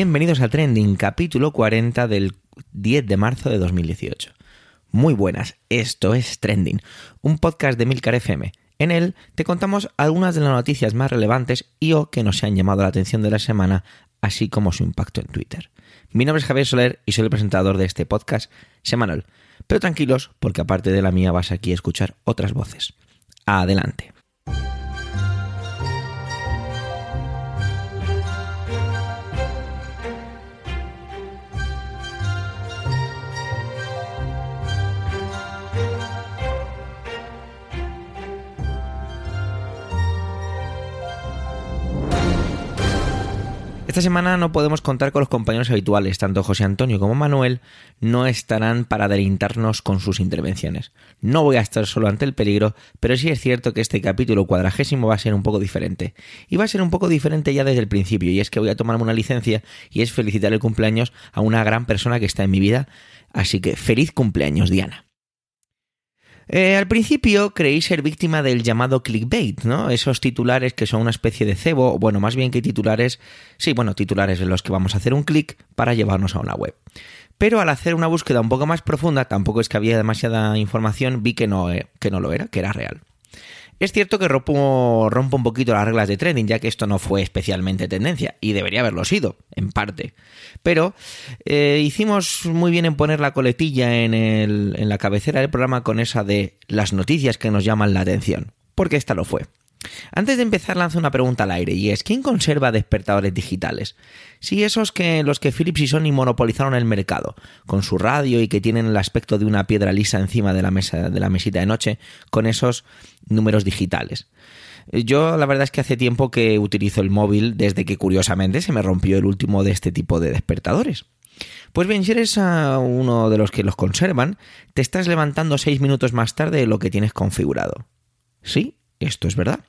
Bienvenidos a Trending, capítulo 40 del 10 de marzo de 2018. Muy buenas, esto es Trending, un podcast de Milcar FM. En él te contamos algunas de las noticias más relevantes y o que nos han llamado la atención de la semana, así como su impacto en Twitter. Mi nombre es Javier Soler y soy el presentador de este podcast semanal. Pero tranquilos, porque aparte de la mía vas aquí a escuchar otras voces. Adelante. Esta semana no podemos contar con los compañeros habituales, tanto José Antonio como Manuel no estarán para delintarnos con sus intervenciones. No voy a estar solo ante el peligro, pero sí es cierto que este capítulo cuadragésimo va a ser un poco diferente. Y va a ser un poco diferente ya desde el principio, y es que voy a tomarme una licencia y es felicitar el cumpleaños a una gran persona que está en mi vida. Así que feliz cumpleaños, Diana. Eh, al principio creí ser víctima del llamado clickbait, ¿no? Esos titulares que son una especie de cebo, bueno, más bien que titulares, sí, bueno, titulares en los que vamos a hacer un clic para llevarnos a una web. Pero al hacer una búsqueda un poco más profunda, tampoco es que había demasiada información, vi que no, eh, que no lo era, que era real. Es cierto que rompo, rompo, un poquito las reglas de trending, ya que esto no fue especialmente tendencia, y debería haberlo sido, en parte. Pero eh, hicimos muy bien en poner la coletilla en, el, en la cabecera del programa con esa de las noticias que nos llaman la atención, porque esta lo fue. Antes de empezar lanzo una pregunta al aire y es ¿quién conserva despertadores digitales? Si esos que los que Philips y Sony monopolizaron el mercado, con su radio y que tienen el aspecto de una piedra lisa encima de la mesa de la mesita de noche, con esos números digitales. Yo la verdad es que hace tiempo que utilizo el móvil desde que curiosamente se me rompió el último de este tipo de despertadores. Pues bien, si eres uno de los que los conservan, te estás levantando seis minutos más tarde de lo que tienes configurado. Sí, esto es verdad.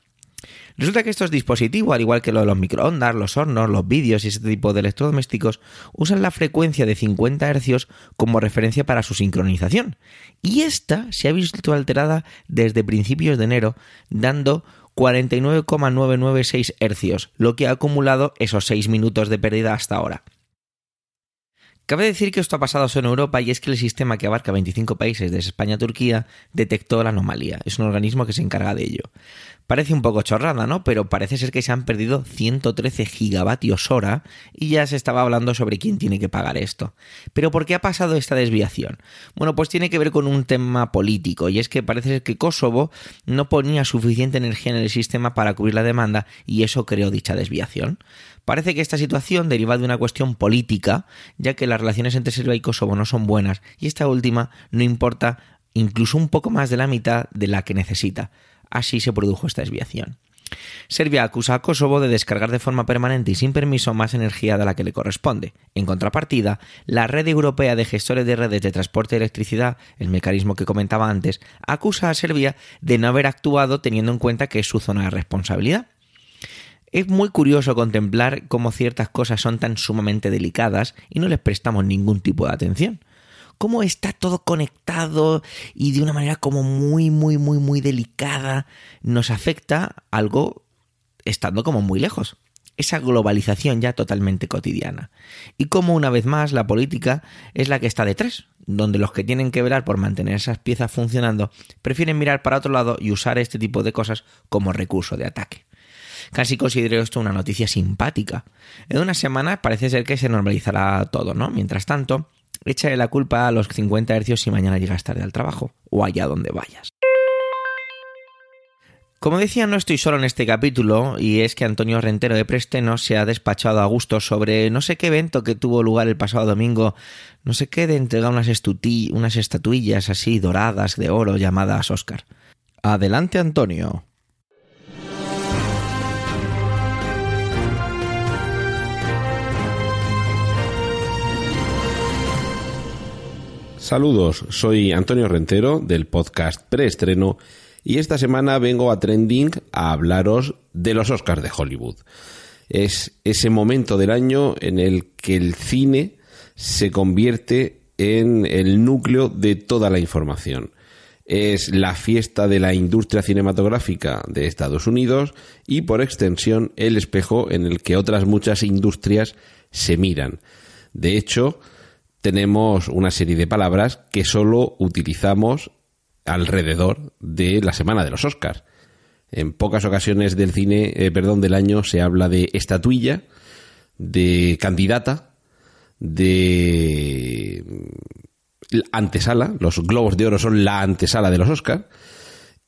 Resulta que estos dispositivos, al igual que lo de los microondas, los hornos, los vídeos y ese tipo de electrodomésticos, usan la frecuencia de 50 Hz como referencia para su sincronización. Y esta se ha visto alterada desde principios de enero, dando 49,996 Hz, lo que ha acumulado esos 6 minutos de pérdida hasta ahora. Cabe decir que esto ha pasado solo en Europa y es que el sistema que abarca 25 países desde España a Turquía detectó la anomalía. Es un organismo que se encarga de ello. Parece un poco chorrada, ¿no? Pero parece ser que se han perdido 113 gigavatios hora y ya se estaba hablando sobre quién tiene que pagar esto. Pero ¿por qué ha pasado esta desviación? Bueno, pues tiene que ver con un tema político y es que parece ser que Kosovo no ponía suficiente energía en el sistema para cubrir la demanda y eso creó dicha desviación. Parece que esta situación deriva de una cuestión política, ya que las relaciones entre Serbia y Kosovo no son buenas y esta última no importa incluso un poco más de la mitad de la que necesita. Así se produjo esta desviación. Serbia acusa a Kosovo de descargar de forma permanente y sin permiso más energía de la que le corresponde. En contrapartida, la Red Europea de Gestores de Redes de Transporte de Electricidad, el mecanismo que comentaba antes, acusa a Serbia de no haber actuado teniendo en cuenta que es su zona de responsabilidad. Es muy curioso contemplar cómo ciertas cosas son tan sumamente delicadas y no les prestamos ningún tipo de atención cómo está todo conectado y de una manera como muy, muy, muy, muy delicada nos afecta algo estando como muy lejos. Esa globalización ya totalmente cotidiana. Y como una vez más la política es la que está detrás, donde los que tienen que velar por mantener esas piezas funcionando prefieren mirar para otro lado y usar este tipo de cosas como recurso de ataque. Casi considero esto una noticia simpática. En unas semanas parece ser que se normalizará todo, ¿no? Mientras tanto, Échale la culpa a los 50 hercios si mañana llegas tarde al trabajo o allá donde vayas. Como decía, no estoy solo en este capítulo, y es que Antonio Rentero de Presteno se ha despachado a gusto sobre no sé qué evento que tuvo lugar el pasado domingo, no sé qué de entregar unas, unas estatuillas así doradas de oro llamadas Oscar. Adelante, Antonio. Saludos, soy Antonio Rentero del podcast Preestreno y esta semana vengo a Trending a hablaros de los Oscars de Hollywood. Es ese momento del año en el que el cine se convierte en el núcleo de toda la información. Es la fiesta de la industria cinematográfica de Estados Unidos y por extensión el espejo en el que otras muchas industrias se miran. De hecho, tenemos una serie de palabras que solo utilizamos alrededor de la semana de los Oscars. En pocas ocasiones del cine, eh, perdón, del año se habla de estatuilla, de candidata, de antesala. Los Globos de Oro son la antesala de los Oscars.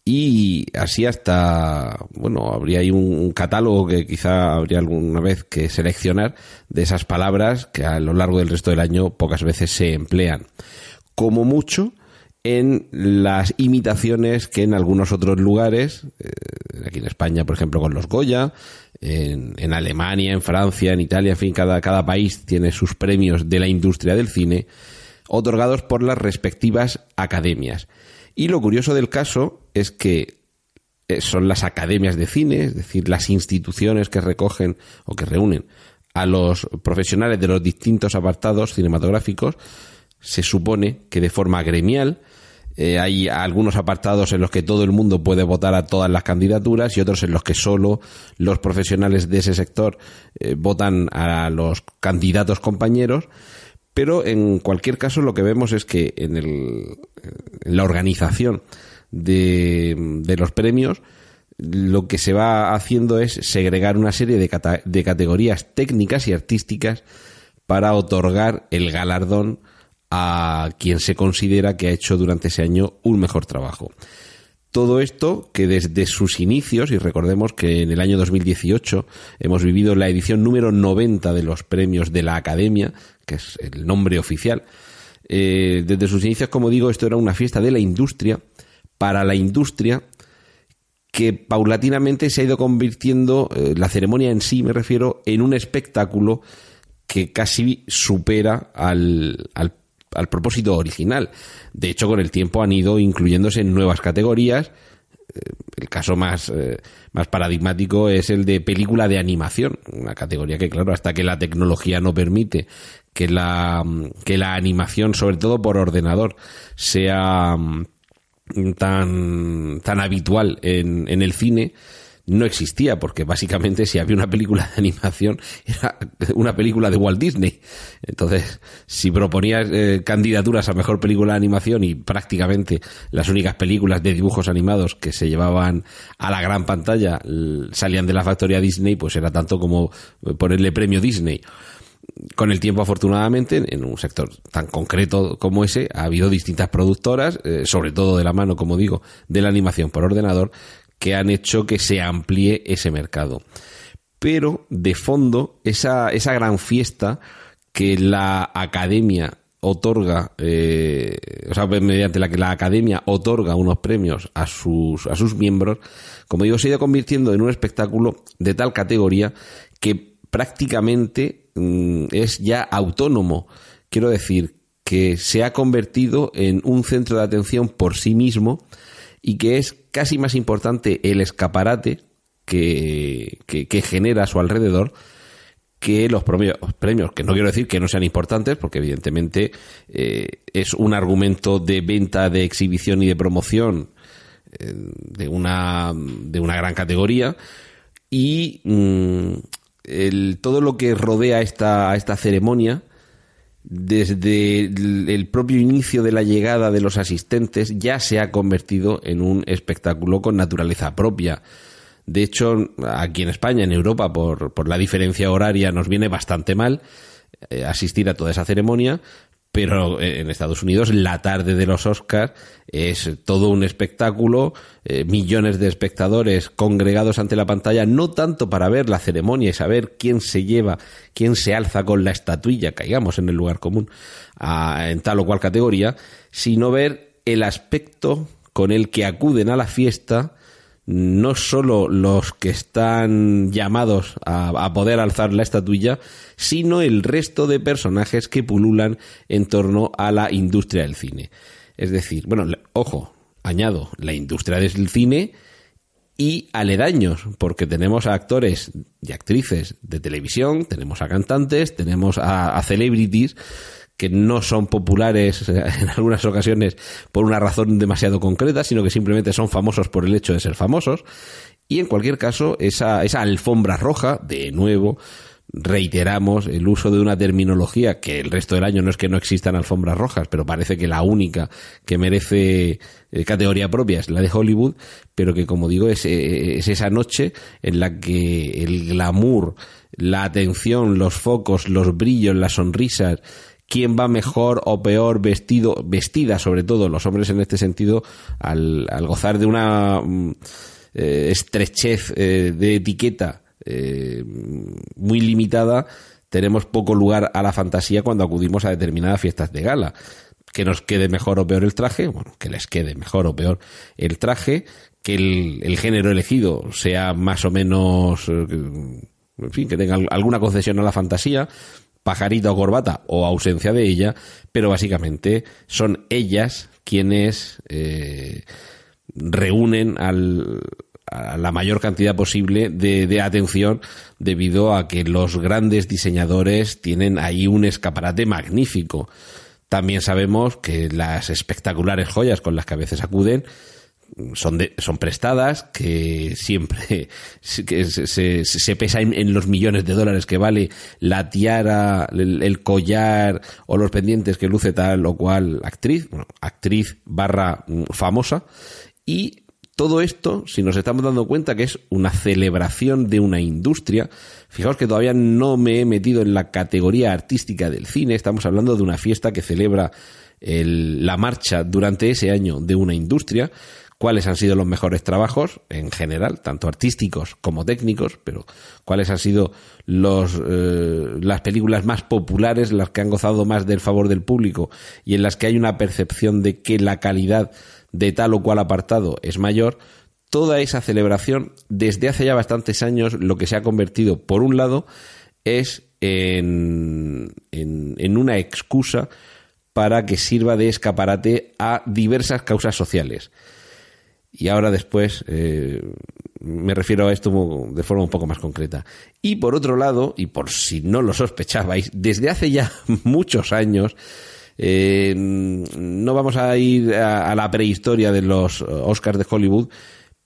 Y así hasta, bueno, habría ahí un, catálogo que quizá habría alguna vez que seleccionar de esas palabras que a lo largo del resto del año pocas veces se emplean. Como mucho en las imitaciones que en algunos otros lugares, eh, aquí en España, por ejemplo, con los Goya, en, Alemania, en Francia, en Italia, en fin, cada, cada país tiene sus premios de la industria del cine otorgados por las respectivas academias. Y lo curioso del caso es que eh, son las academias de cine, es decir, las instituciones que recogen o que reúnen a los profesionales de los distintos apartados cinematográficos, se supone que de forma gremial, eh, hay algunos apartados en los que todo el mundo puede votar a todas las candidaturas y otros en los que solo los profesionales de ese sector eh, votan a los candidatos compañeros. Pero en cualquier caso lo que vemos es que en, el, la organización de, de, los premios lo que se va haciendo es segregar una serie de categorías técnicas y artísticas para otorgar el galardón a quien se considera que ha hecho durante ese año un mejor trabajo. Todo esto que desde sus inicios, y recordemos que en el año 2018 hemos vivido la edición número 90 de los premios de la Academia, que es el nombre oficial, eh, desde sus inicios, como digo, esto era una fiesta de la industria, para la industria, que paulatinamente se ha ido convirtiendo, eh, la ceremonia en sí me refiero, en un espectáculo que casi supera al, al al propósito original. De hecho, con el tiempo han ido incluyéndose en nuevas categorías. Eh, el caso más, eh, más paradigmático es el de película de animación, una categoría que, claro, hasta que la tecnología no permite que la, que la animación, sobre todo por ordenador, sea mm, tan, tan habitual en, en el cine, no existía, porque básicamente si había una película de animación era una película de Walt Disney. Entonces, si proponías eh, candidaturas a mejor película de animación y prácticamente las únicas películas de dibujos animados que se llevaban a la gran pantalla salían de la factoría Disney, pues era tanto como ponerle premio Disney con el tiempo, afortunadamente, en un sector tan concreto como ese, ha habido distintas productoras, eh, sobre todo de la mano, como digo, de la animación por ordenador, que han hecho que se amplíe ese mercado. Pero de fondo, esa, esa gran fiesta que la academia otorga, eh, o sea, mediante la que la academia otorga unos premios a sus, a sus miembros, como digo, se ha ido convirtiendo en un espectáculo de tal categoría que prácticamente mm, es ya autónomo. Quiero decir que se ha convertido en un centro de atención por sí mismo y que es casi más importante el escaparate que, que, genera a su alrededor que los premios, premios, que no quiero decir que no sean importantes, porque evidentemente eh, es un argumento de venta, de exhibición y de promoción eh, de, una, de una gran categoría, y mm, el, todo lo que rodea esta, esta ceremonia desde el propio inicio de la llegada de los asistentes ya se ha convertido en un espectáculo con naturaleza propia. De hecho, aquí en España, en Europa, por, por la diferencia horaria, nos viene bastante mal eh, asistir a toda esa ceremonia, pero en Estados Unidos la tarde de los Oscars es todo un espectáculo, eh, millones de espectadores congregados ante la pantalla, no tanto para ver la ceremonia y saber quién se lleva, quién se alza con la estatuilla, caigamos en el lugar común, en tal o cual categoría, sino ver el aspecto con el que acuden a la fiesta no solo los que están llamados a, poder alzar la estatuilla, sino el resto de personajes que pululan en torno a la industria del cine. Es decir, bueno, ojo, añado, la industria del cine y aledaños, porque tenemos a actores y actrices de televisión, tenemos a cantantes, tenemos a, a celebrities que no son populares eh, en algunas ocasiones por una razón demasiado concreta, sino que simplemente son famosos por el hecho de ser famosos. Y en cualquier caso, esa, esa alfombra roja, de nuevo, reiteramos el uso de una terminología que el resto del año no es que no existan alfombras rojas, pero parece que la única que merece eh, categoría propia es la de Hollywood, pero que como digo es, eh, es esa noche en la que el glamour, la atención, los focos, los brillos, las sonrisas, quién va mejor o peor vestido, vestida sobre todo los hombres en este sentido, al, gozar de una mm, eh, estrechez de etiqueta eh, muy limitada, tenemos poco lugar a la fantasía cuando acudimos a determinadas fiestas de gala. Que nos quede mejor o peor el traje, bueno, que les quede mejor o peor el traje, que el, género elegido sea más o menos, eh, en fin, que tenga alguna concesión a la fantasía, pajarita o corbata o ausencia de ella, pero básicamente son ellas quienes eh, reúnen a la mayor cantidad posible de, atención debido a que los grandes diseñadores tienen ahí un escaparate magnífico. También sabemos que las espectaculares joyas con las que a veces acuden son, son prestadas, que siempre que se, se, pesa en, los millones de dólares que vale la tiara, el, collar o los pendientes que luce tal o cual actriz, actriz barra mm, famosa, y todo esto, si nos estamos dando cuenta que es una celebración de una industria, fijaos que todavía no me he metido en la categoría artística del cine, estamos hablando de una fiesta que celebra la marcha durante ese año de una industria, cuáles han sido los mejores trabajos en general, tanto artísticos como técnicos, pero cuáles han sido los, eh, las películas más populares, las que han gozado más del favor del público y en las que hay una percepción de que la calidad de tal o cual apartado es mayor, toda esa celebración desde hace ya bastantes años lo que se ha convertido, por un lado, es en, en, una excusa para que sirva de escaparate a diversas causas sociales. Y ahora después eh, me refiero a esto de forma un poco más concreta. Y por otro lado, y por si no lo sospechabais, desde hace ya muchos años eh, no vamos a ir a, la prehistoria de los Oscars de Hollywood,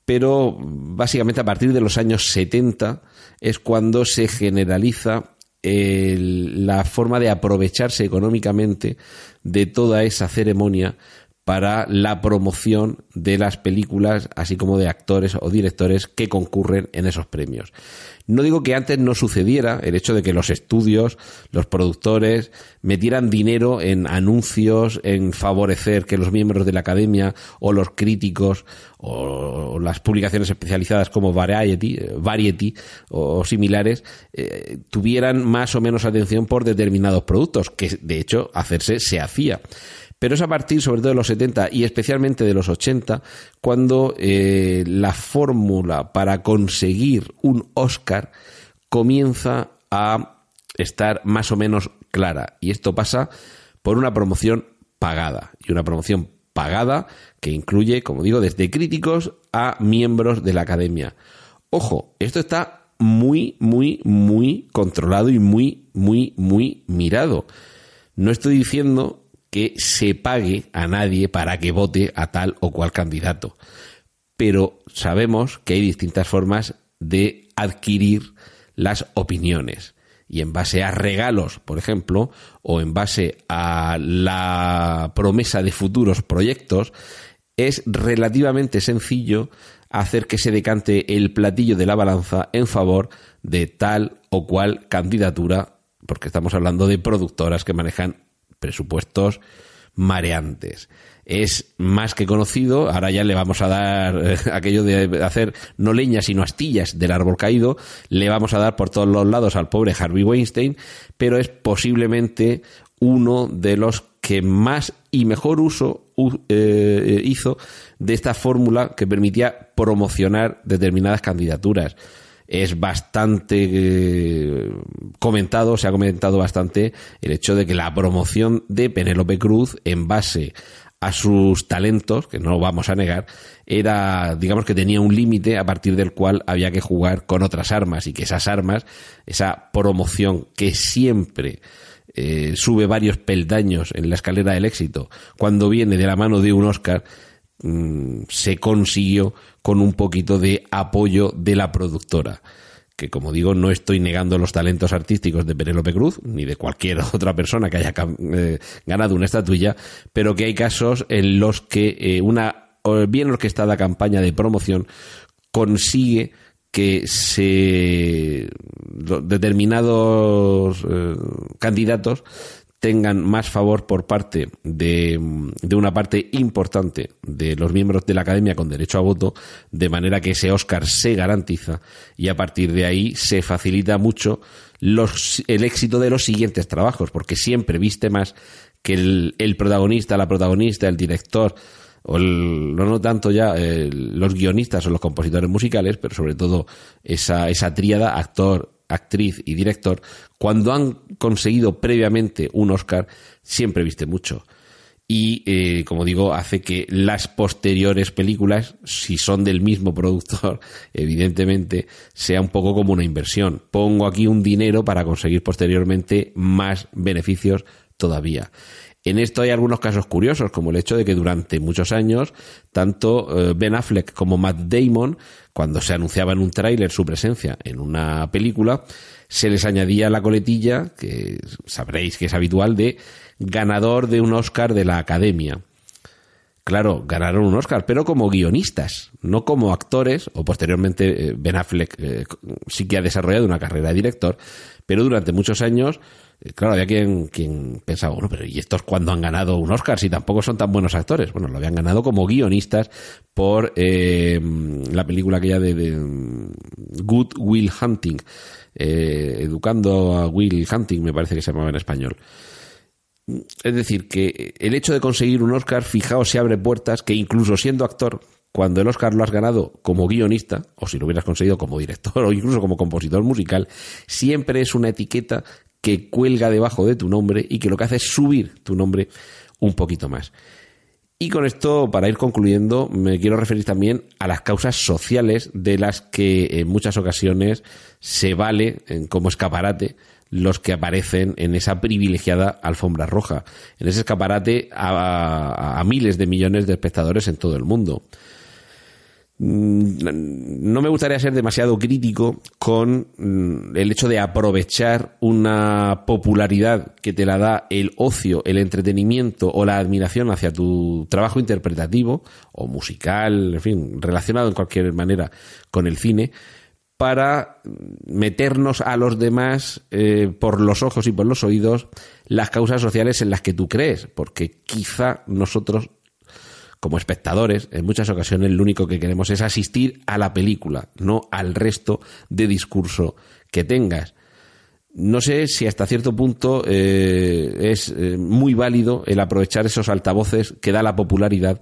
pero básicamente a partir de los años 70 es cuando se generaliza la forma de aprovecharse económicamente de toda esa ceremonia para la promoción de las películas, así como de actores o directores que concurren en esos premios. No digo que antes no sucediera el hecho de que los estudios, los productores, metieran dinero en anuncios, en favorecer que los miembros de la academia o los críticos o las publicaciones especializadas como Variety, Variety o similares eh, tuvieran más o menos atención por determinados productos, que de hecho hacerse se hacía. Pero es a partir, sobre todo de los 70 y especialmente de los 80, cuando eh, la fórmula para conseguir un Oscar comienza a estar más o menos clara. Y esto pasa por una promoción pagada. Y una promoción pagada que incluye, como digo, desde críticos a miembros de la academia. Ojo, esto está muy, muy, muy controlado y muy, muy, muy mirado. No estoy diciendo que se pague a nadie para que vote a tal o cual candidato. Pero sabemos que hay distintas formas de adquirir las opiniones. Y en base a regalos, por ejemplo, o en base a la promesa de futuros proyectos, es relativamente sencillo hacer que se decante el platillo de la balanza en favor de tal o cual candidatura, porque estamos hablando de productoras que manejan presupuestos mareantes. Es más que conocido, ahora ya le vamos a dar eh, aquello de hacer no leñas sino astillas del árbol caído, le vamos a dar por todos los lados al pobre Harvey Weinstein, pero es posiblemente uno de los que más y mejor uso eh, hizo de esta fórmula que permitía promocionar determinadas candidaturas es bastante eh, comentado, se ha comentado bastante el hecho de que la promoción de Penélope Cruz en base a sus talentos, que no lo vamos a negar, era, digamos que tenía un límite a partir del cual había que jugar con otras armas y que esas armas, esa promoción que siempre eh, sube varios peldaños en la escalera del éxito, cuando viene de la mano de un Oscar, mm, se consiguió con un poquito de apoyo de la productora que como digo, no estoy negando los talentos artísticos de Penélope Cruz, ni de cualquier otra persona que haya eh, ganado una estatuilla, pero que hay casos en los que eh, una bien orquestada campaña de promoción consigue que se determinados eh, candidatos tengan más favor por parte de, de, una parte importante de los miembros de la academia con derecho a voto, de manera que ese Oscar se garantiza y a partir de ahí se facilita mucho los, el éxito de los siguientes trabajos, porque siempre viste más que el, el protagonista, la protagonista, el director, o no, no tanto ya eh, los guionistas o los compositores musicales, pero sobre todo esa, esa tríada, actor, actriz y director, cuando han conseguido previamente un Oscar, siempre viste mucho. Y, eh, como digo, hace que las posteriores películas, si son del mismo productor, evidentemente, sea un poco como una inversión. Pongo aquí un dinero para conseguir posteriormente más beneficios todavía. En esto hay algunos casos curiosos, como el hecho de que durante muchos años, tanto eh, Ben Affleck como Matt Damon, cuando se anunciaba en un tráiler su presencia en una película, se les añadía la coletilla, que sabréis que es habitual, de ganador de un Oscar de la Academia. Claro, ganaron un Oscar, pero como guionistas, no como actores, o posteriormente eh, Ben Affleck eh, sí que ha desarrollado una carrera de director, pero durante muchos años claro, había quien, quien pensaba, bueno, pero ¿y estos cuándo han ganado un Oscar si tampoco son tan buenos actores? Bueno, lo habían ganado como guionistas por eh, la película aquella de, de Good Will Hunting, eh, educando a Will Hunting, me parece que se llamaba en español. Es decir, que el hecho de conseguir un Oscar, fijaos, se abre puertas que incluso siendo actor, cuando el Oscar lo has ganado como guionista, o si lo hubieras conseguido como director o incluso como compositor musical, siempre es una etiqueta que cuelga debajo de tu nombre y que lo que hace es subir tu nombre un poquito más. Y con esto, para ir concluyendo, me quiero referir también a las causas sociales de las que en muchas ocasiones se vale como escaparate los que aparecen en esa privilegiada alfombra roja, en ese escaparate a, a miles de millones de espectadores en todo el mundo. Mm, no me gustaría ser demasiado crítico con mm, el hecho de aprovechar una popularidad que te la da el ocio, el entretenimiento o la admiración hacia tu trabajo interpretativo o musical, en fin, relacionado en cualquier manera con el cine, para meternos a los demás eh, por los ojos y por los oídos las causas sociales en las que tú crees, porque quizá nosotros como espectadores, en muchas ocasiones lo único que queremos es asistir a la película, no al resto de discurso que tengas. No sé si hasta cierto punto eh, es eh, muy válido el aprovechar esos altavoces que da la popularidad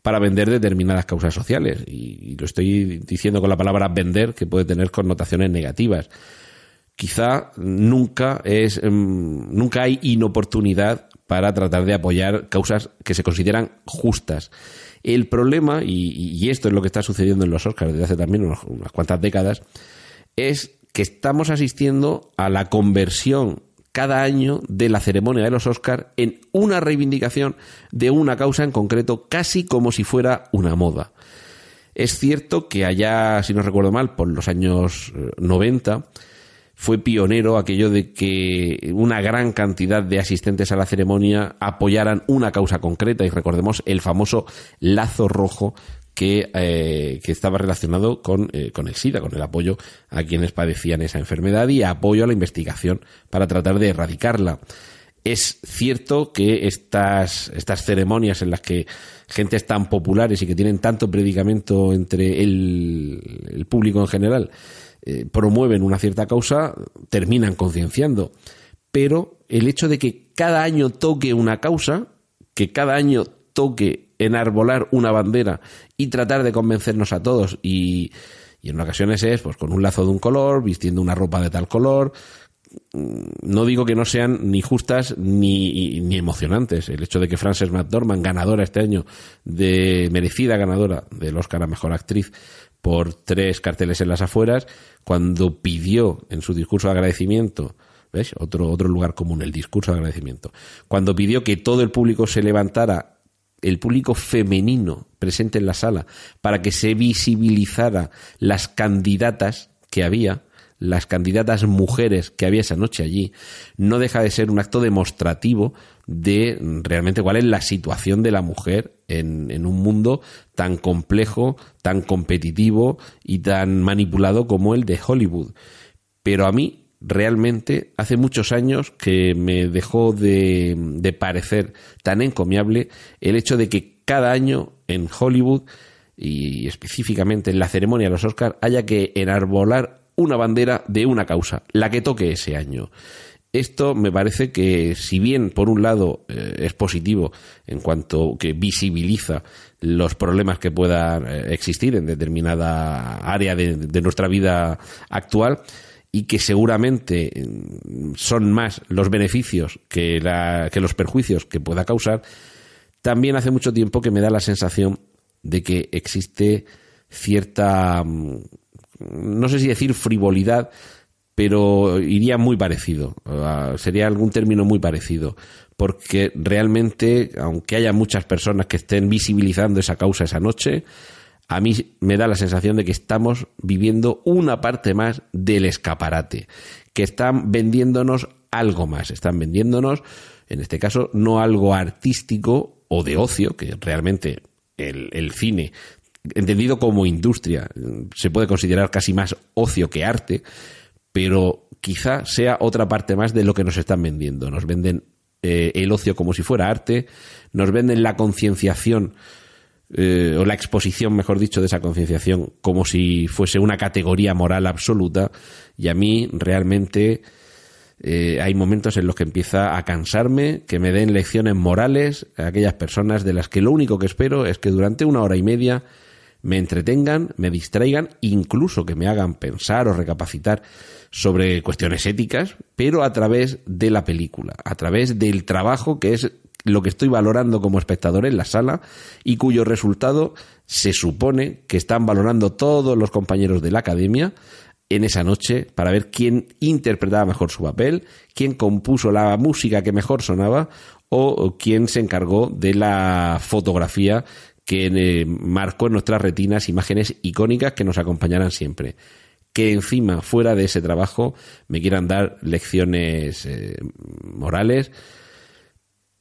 para vender determinadas causas sociales. Y, lo estoy diciendo con la palabra vender, que puede tener connotaciones negativas. Quizá nunca es, em, nunca hay inoportunidad para tratar de apoyar causas que se consideran justas. El problema, y, esto es lo que está sucediendo en los Oscars desde hace también unas, cuantas décadas, es que estamos asistiendo a la conversión cada año de la ceremonia de los Oscars en una reivindicación de una causa en concreto, casi como si fuera una moda. Es cierto que allá, si no recuerdo mal, por los años 90, eh, fue pionero aquello de que una gran cantidad de asistentes a la ceremonia apoyaran una causa concreta y recordemos el famoso lazo rojo que, eh, estaba relacionado con, eh, con el SIDA, con el apoyo a quienes padecían esa enfermedad y apoyo a la investigación para tratar de erradicarla. Es cierto que estas, estas ceremonias en las que gentes tan populares y que tienen tanto predicamento entre el público en general eh, promueven una cierta causa, terminan concienciando. Pero el hecho de que cada año toque una causa, que cada año toque enarbolar una bandera y tratar de convencernos a todos y, y en ocasiones es pues con un lazo de un color, vistiendo una ropa de tal color, no digo que no sean ni justas ni, emocionantes. El hecho de que Frances McDormand, ganadora este año, de merecida ganadora del Oscar a Mejor Actriz, por tres carteles en las afueras, cuando pidió en su discurso de agradecimiento, ¿ves? Otro, otro lugar común, el discurso de agradecimiento, cuando pidió que todo el público se levantara, el público femenino presente en la sala, para que se visibilizara las candidatas que había, las candidatas mujeres que había esa noche allí, no deja de ser un acto demostrativo de realmente cuál es la situación de la mujer en, un mundo tan complejo, tan competitivo y tan manipulado como el de Hollywood. Pero a mí realmente hace muchos años que me dejó de, de, parecer tan encomiable el hecho de que cada año en Hollywood y específicamente en la ceremonia de los Oscars haya que enarbolar una bandera de una causa, la que toque ese año. Esto me parece que, si bien por un lado eh, es positivo en cuanto que visibiliza los problemas que puedan eh, existir en determinada área de, de nuestra vida actual, y que seguramente mm, son más los beneficios que, la, que los perjuicios que pueda causar, también hace mucho tiempo que me da la sensación de que existe cierta, mm, no sé si decir frivolidad, pero iría muy parecido, sería algún término muy parecido, porque realmente, aunque haya muchas personas que estén visibilizando esa causa esa noche, a mí me da la sensación de que estamos viviendo una parte más del escaparate, que están vendiéndonos algo más, están vendiéndonos, en este caso, no algo artístico o de ocio, que realmente el, el cine entendido como industria, se puede considerar casi más ocio que arte, pero quizá sea otra parte más de lo que nos están vendiendo. Nos venden eh, el ocio como si fuera arte, nos venden la concienciación eh, o la exposición, mejor dicho, de esa concienciación como si fuese una categoría moral absoluta y a mí realmente eh, hay momentos en los que empieza a cansarme que me den lecciones morales a aquellas personas de las que lo único que espero es que durante una hora y media me entretengan, me distraigan, incluso que me hagan pensar o recapacitar sobre cuestiones éticas, pero a través de la película, a través del trabajo que es lo que estoy valorando como espectador en la sala y cuyo resultado se supone que están valorando todos los compañeros de la academia en esa noche para ver quién interpretaba mejor su papel, quién compuso la música que mejor sonaba o quién se encargó de la fotografía que eh, marcó en nuestras retinas imágenes icónicas que nos acompañarán siempre. Que encima, fuera de ese trabajo, me quieran dar lecciones eh, morales,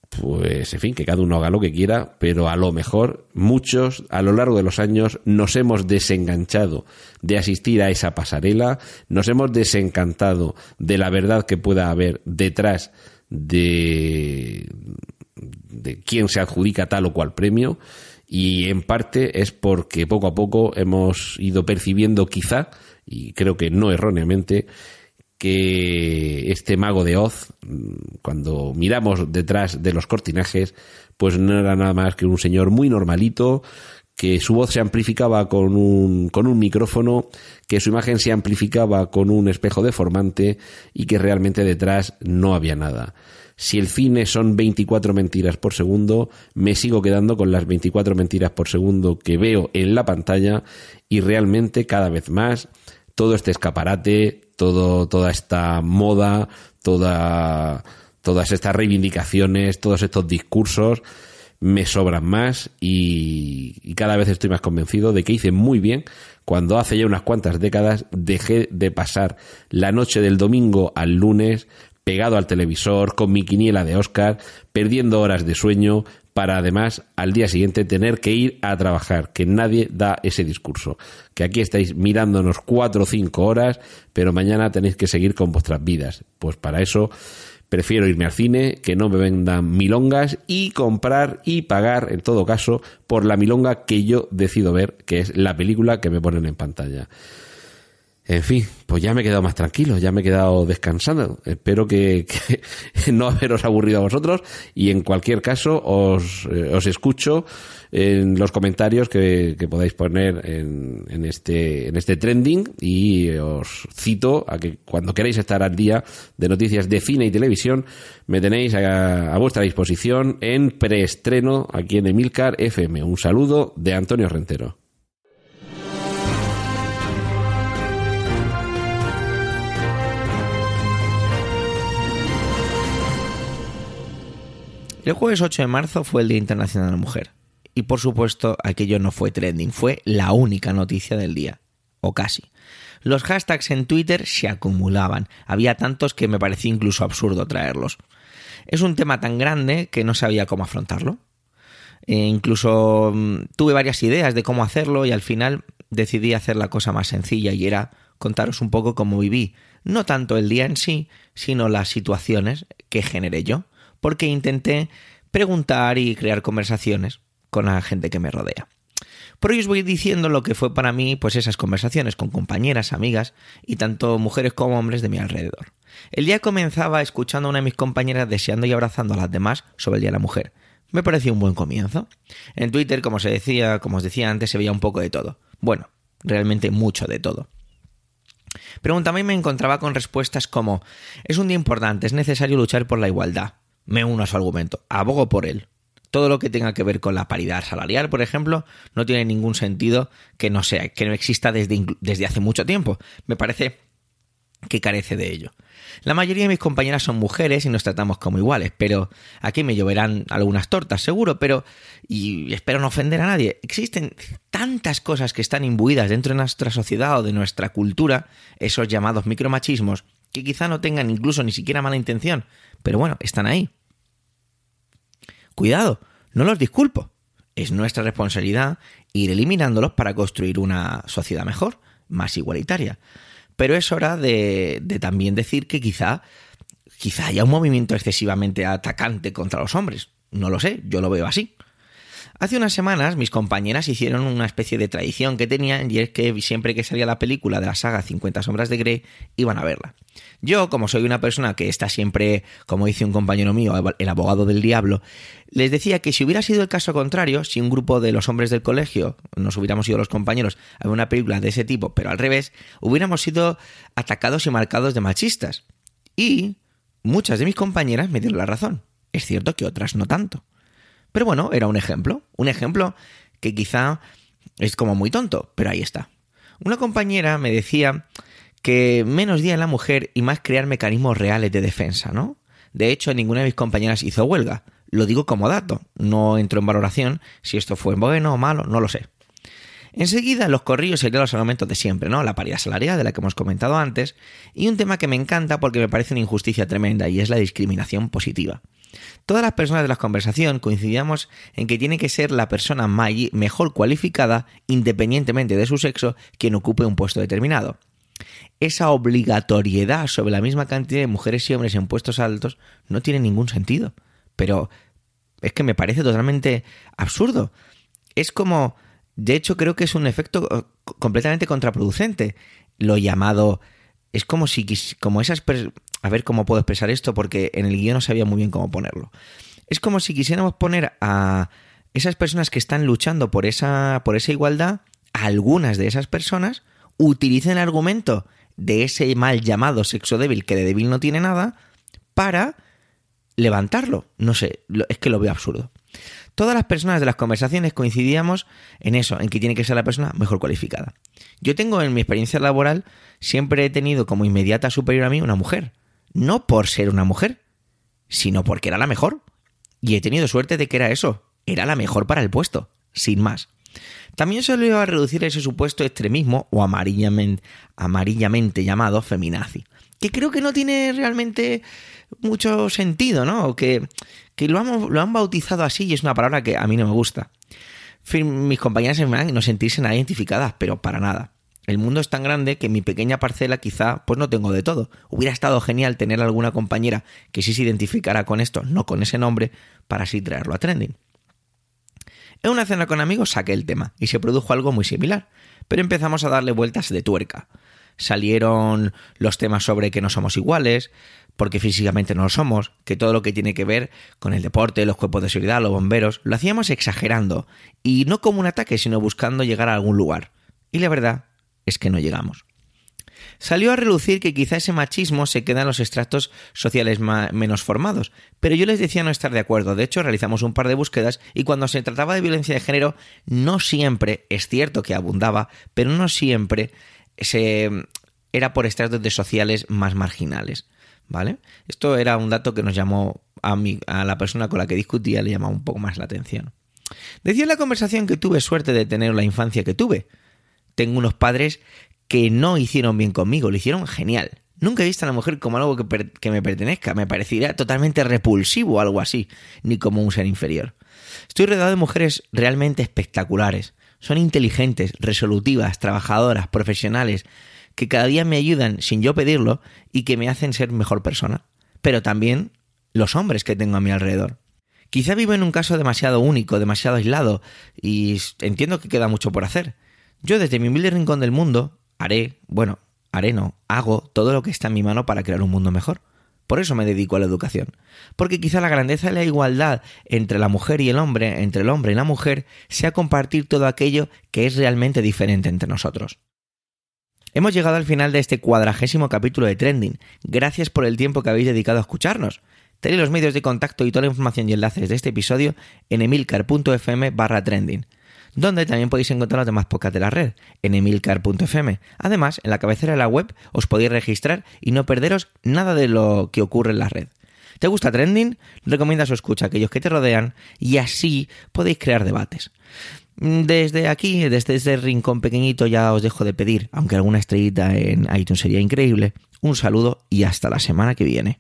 pues en fin, que cada uno haga lo que quiera, pero a lo mejor muchos a lo largo de los años nos hemos desenganchado de asistir a esa pasarela, nos hemos desencantado de la verdad que pueda haber detrás de, de quién se adjudica tal o cual premio y en parte es porque poco a poco hemos ido percibiendo quizá, y creo que no erróneamente, que este mago de Oz, cuando miramos detrás de los cortinajes, pues no era nada más que un señor muy normalito, que su voz se amplificaba con un, con un micrófono, que su imagen se amplificaba con un espejo deformante y que realmente detrás no había nada. Si el cine son 24 mentiras por segundo, me sigo quedando con las 24 mentiras por segundo que veo en la pantalla y realmente cada vez más todo este escaparate, todo, toda esta moda, toda, todas estas reivindicaciones, todos estos discursos, me sobran más y, y, cada vez estoy más convencido de que hice muy bien cuando hace ya unas cuantas décadas dejé de pasar la noche del domingo al lunes pegado al televisor, con mi quiniela de Oscar, perdiendo horas de sueño, para además al día siguiente tener que ir a trabajar, que nadie da ese discurso, que aquí estáis mirándonos cuatro o cinco horas, pero mañana tenéis que seguir con vuestras vidas. Pues para eso prefiero irme al cine, que no me vendan milongas y comprar y pagar, en todo caso, por la milonga que yo decido ver, que es la película que me ponen en pantalla. En fin, pues ya me he quedado más tranquilo, ya me he quedado descansando. Espero que, que no haberos aburrido a vosotros y en cualquier caso os, eh, os escucho en los comentarios que, podáis poner en, en, este, en este trending y os cito a que cuando queráis estar al día de noticias de cine y televisión me tenéis a, a vuestra disposición en preestreno aquí en Emilcar FM. Un saludo de Antonio Rentero. El jueves 8 de marzo fue el Día Internacional de la Mujer. Y por supuesto, aquello no fue trending, fue la única noticia del día. o casi. Los hashtags en Twitter se acumulaban, había tantos que me parecía incluso absurdo traerlos. Es un tema tan grande que no sabía cómo afrontarlo. E incluso mm, tuve varias ideas de cómo hacerlo y al final decidí hacer la cosa más sencilla y era contaros un poco cómo viví, no tanto el día en sí, sino las situaciones que generé yo, porque intenté preguntar y crear conversaciones con la gente que me rodea. Por ello os voy diciendo lo que fue para mí pues esas conversaciones con compañeras, amigas y tanto mujeres como hombres de mi alrededor. El día comenzaba escuchando a una de mis compañeras deseando y abrazando a las demás sobre el Día de la Mujer. Me pareció un buen comienzo. En Twitter, como se decía, como os decía antes, se veía un poco de todo. Bueno, realmente mucho de todo. Pero también me encontraba con respuestas como es un día importante, es necesario luchar por la igualdad. Me uno a su argumento, abogo por él. Todo lo que tenga que ver con la paridad salarial, por ejemplo, no tiene ningún sentido que no sea, que no exista desde, desde hace mucho tiempo. Me parece que carece de ello. La mayoría de mis compañeras son mujeres y nos tratamos como iguales, pero aquí me lloverán algunas tortas, seguro, pero y espero no ofender a nadie. Existen tantas cosas que están imbuidas dentro de nuestra sociedad o de nuestra cultura, esos llamados micromachismos, que quizá no tengan incluso ni siquiera mala intención, pero bueno, están ahí. Cuidado, no los disculpo. Es nuestra responsabilidad ir eliminándolos para construir una sociedad mejor, más igualitaria. Pero es hora de, también decir que quizá, quizá haya un movimiento excesivamente atacante contra los hombres. No lo sé, yo lo veo así. Hace unas semanas mis compañeras hicieron una especie de tradición que tenían y es que siempre que salía la película de la saga 50 sombras de Grey iban a verla. Yo, como soy una persona que está siempre, como dice un compañero mío, el abogado del diablo, les decía que si hubiera sido el caso contrario, si un grupo de los hombres del colegio nos hubiéramos ido los compañeros a ver una película de ese tipo, pero al revés, hubiéramos sido atacados y marcados de machistas. Y muchas de mis compañeras me dieron la razón. Es cierto que otras no tanto. Pero bueno, era un ejemplo. Un ejemplo que quizá es como muy tonto, pero ahí está. Una compañera me decía que menos día en la mujer y más crear mecanismos reales de defensa, ¿no? De hecho, ninguna de mis compañeras hizo huelga. Lo digo como dato, no entro en valoración si esto fue bueno o malo, no lo sé. Enseguida los corrillos serían los argumentos de siempre, ¿no? La paridad salarial de la que hemos comentado antes, y un tema que me encanta porque me parece una injusticia tremenda y es la discriminación positiva. Todas las personas de la conversación coincidíamos en que tiene que ser la persona mejor cualificada, independientemente de su sexo, quien ocupe un puesto determinado. Esa obligatoriedad sobre la misma cantidad de mujeres y hombres en puestos altos no tiene ningún sentido. Pero es que me parece totalmente absurdo. Es como, de hecho creo que es un efecto eh, completamente contraproducente. Lo llamado es como si como esas a ver cómo puedo expresar esto porque en el guion no sabía muy bien cómo ponerlo. Es como si quisiéramos poner a esas personas que están luchando por esa por esa igualdad, algunas de esas personas utilicen el argumento de ese mal llamado sexo débil que de débil no tiene nada para levantarlo. No sé, es que lo veo absurdo. Todas las personas de las conversaciones coincidíamos en eso, en que tiene que ser la persona mejor cualificada. Yo tengo en mi experiencia laboral, siempre he tenido como inmediata superior a mí una mujer. No por ser una mujer, sino porque era la mejor. Y he tenido suerte de que era eso, era la mejor para el puesto, sin más. También se le a reducir ese supuesto extremismo o amarillamente, amarillamente llamado feminazi, que creo que no tiene realmente mucho sentido, ¿no? Que, que lo, han, lo han bautizado así y es una palabra que a mí no me gusta. Mis compañeras se van no sentirse nada identificadas, pero para nada. El mundo es tan grande que en mi pequeña parcela quizá pues no tengo de todo. Hubiera estado genial tener alguna compañera que sí se identificara con esto, no con ese nombre, para así traerlo a trending. En una cena con amigos saqué el tema y se produjo algo muy similar, pero empezamos a darle vueltas de tuerca. Salieron los temas sobre que no somos iguales, porque físicamente no lo somos, que todo lo que tiene que ver con el deporte, los cuerpos de seguridad, los bomberos, lo hacíamos exagerando, y no como un ataque, sino buscando llegar a algún lugar. Y la verdad es que no llegamos. Salió a relucir que quizá ese machismo se queda en los extractos sociales menos formados, pero yo les decía no estar de acuerdo. De hecho, realizamos un par de búsquedas y cuando se trataba de violencia de género, no siempre, es cierto que abundaba, pero no siempre se, era por estratos de sociales más marginales. ¿vale? Esto era un dato que nos llamó a, a la persona con la que discutía, le llamaba un poco más la atención. Decía en la conversación que tuve suerte de tener la infancia que tuve. Tengo unos padres que no hicieron bien conmigo, lo hicieron genial. Nunca he visto a la mujer como algo que, que me pertenezca, me parecería totalmente repulsivo algo así, ni como un ser inferior. Estoy rodeado de mujeres realmente espectaculares. Son inteligentes, resolutivas, trabajadoras, profesionales, que cada día me ayudan sin yo pedirlo y que me hacen ser mejor persona. Pero también los hombres que tengo a mi alrededor. Quizá vivo en un caso demasiado único, demasiado aislado, y entiendo que queda mucho por hacer. Yo desde mi humilde rincón del mundo haré, bueno, haré no, hago todo lo que está en mi mano para crear un mundo mejor. Por eso me dedico a la educación. Porque quizá la grandeza de la igualdad entre la mujer y el hombre, entre el hombre y la mujer, sea compartir todo aquello que es realmente diferente entre nosotros. Hemos llegado al final de este cuadragésimo capítulo de Trending. Gracias por el tiempo que habéis dedicado a escucharnos. Tenéis los medios de contacto y toda la información y enlaces de este episodio en emilcar.fm barra trending, donde también podéis encontrar los demás podcasts de la red, en emilcar.fm. Además, en la cabecera de la web os podéis registrar y no perderos nada de lo que ocurre en la red. ¿Te gusta Trending? Recomienda su escucha a aquellos que te rodean y así podéis crear debates. Desde aquí, desde este rincón pequeñito, ya os dejo de pedir, aunque alguna estrellita en iTunes sería increíble, un saludo y hasta la semana que viene.